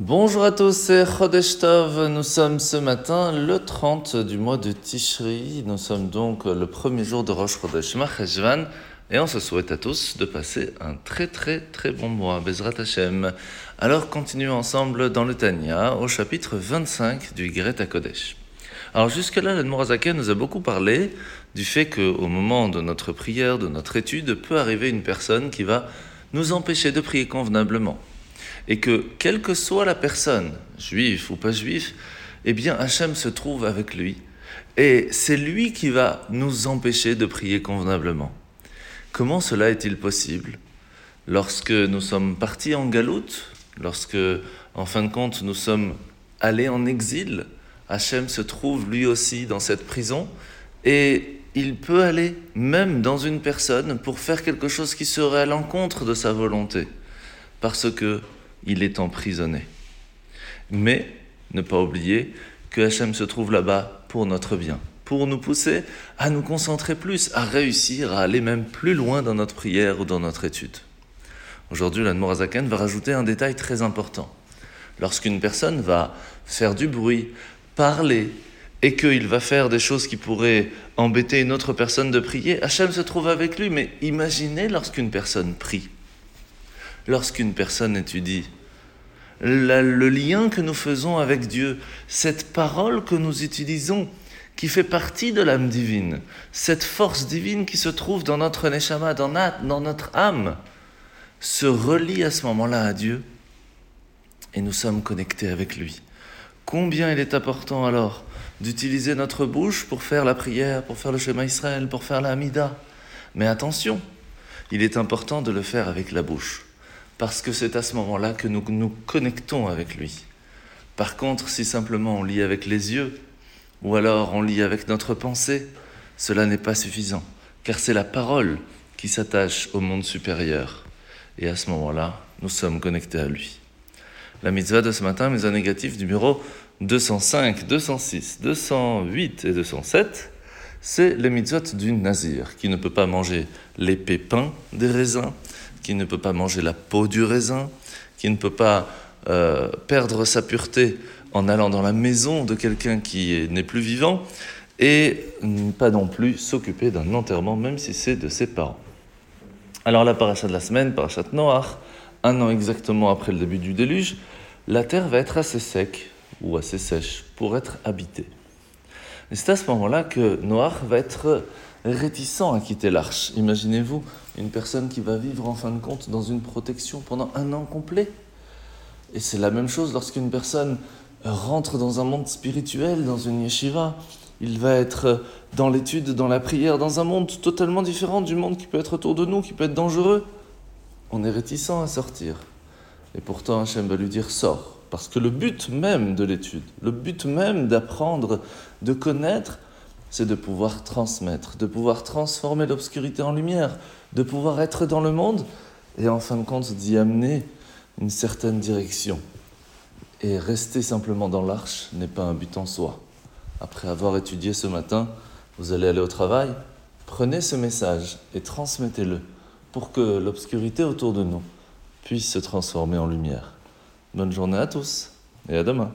Bonjour à tous, c'est Chodesh Tov. Nous sommes ce matin le 30 du mois de Tishri. Nous sommes donc le premier jour de Rosh Chodesh Macheshvan. Et on se souhaite à tous de passer un très très très bon mois, Bezrat Hashem. Alors continuons ensemble dans le Tanya au chapitre 25 du Greta Kodesh. Alors jusque-là, l'Admorazaka nous a beaucoup parlé du fait qu'au moment de notre prière, de notre étude, peut arriver une personne qui va nous empêcher de prier convenablement et que quelle que soit la personne, juif ou pas juif, eh bien Hachem se trouve avec lui. Et c'est lui qui va nous empêcher de prier convenablement. Comment cela est-il possible? Lorsque nous sommes partis en galoute, lorsque, en fin de compte, nous sommes allés en exil, Hachem se trouve lui aussi dans cette prison et il peut aller même dans une personne pour faire quelque chose qui serait à l'encontre de sa volonté, parce que il est emprisonné. Mais ne pas oublier que Hachem se trouve là-bas pour notre bien, pour nous pousser à nous concentrer plus, à réussir, à aller même plus loin dans notre prière ou dans notre étude. Aujourd'hui, l'Anmorazaken va rajouter un détail très important. Lorsqu'une personne va faire du bruit, parler, et qu'il va faire des choses qui pourraient embêter une autre personne de prier, Hachem se trouve avec lui. Mais imaginez lorsqu'une personne prie, lorsqu'une personne étudie, le lien que nous faisons avec Dieu, cette parole que nous utilisons, qui fait partie de l'âme divine, cette force divine qui se trouve dans notre neshama, dans, dans notre âme, se relie à ce moment-là à Dieu et nous sommes connectés avec lui. Combien il est important alors d'utiliser notre bouche pour faire la prière, pour faire le schéma Israël, pour faire la Hamida. Mais attention, il est important de le faire avec la bouche, parce que c'est à ce moment-là que nous nous connectons avec lui. Par contre, si simplement on lit avec les yeux, ou alors on lit avec notre pensée, cela n'est pas suffisant, car c'est la parole qui s'attache au monde supérieur. Et à ce moment-là, nous sommes connectés à lui. La mitzvah de ce matin, mitzvah négative numéro 205, 206, 208 et 207, c'est les mitzvot du nazir, qui ne peut pas manger les pépins des raisins, qui ne peut pas manger la peau du raisin, qui ne peut pas euh, perdre sa pureté en allant dans la maison de quelqu'un qui n'est plus vivant, et pas non plus s'occuper d'un enterrement, même si c'est de ses parents. Alors la paracha de la semaine, parachat Noach, un an exactement après le début du déluge, la terre va être assez sec, ou assez sèche pour être habitée. Et c'est à ce moment-là que Noach va être réticent à quitter l'arche. Imaginez-vous une personne qui va vivre en fin de compte dans une protection pendant un an complet. Et c'est la même chose lorsqu'une personne rentre dans un monde spirituel, dans une yeshiva. Il va être dans l'étude, dans la prière, dans un monde totalement différent du monde qui peut être autour de nous, qui peut être dangereux. On est réticent à sortir. Et pourtant, Hachem va lui dire sors. Parce que le but même de l'étude, le but même d'apprendre, de connaître, c'est de pouvoir transmettre, de pouvoir transformer l'obscurité en lumière, de pouvoir être dans le monde et en fin de compte d'y amener une certaine direction. Et rester simplement dans l'arche n'est pas un but en soi. Après avoir étudié ce matin, vous allez aller au travail, prenez ce message et transmettez-le pour que l'obscurité autour de nous puisse se transformer en lumière. Bonne journée à tous et à demain.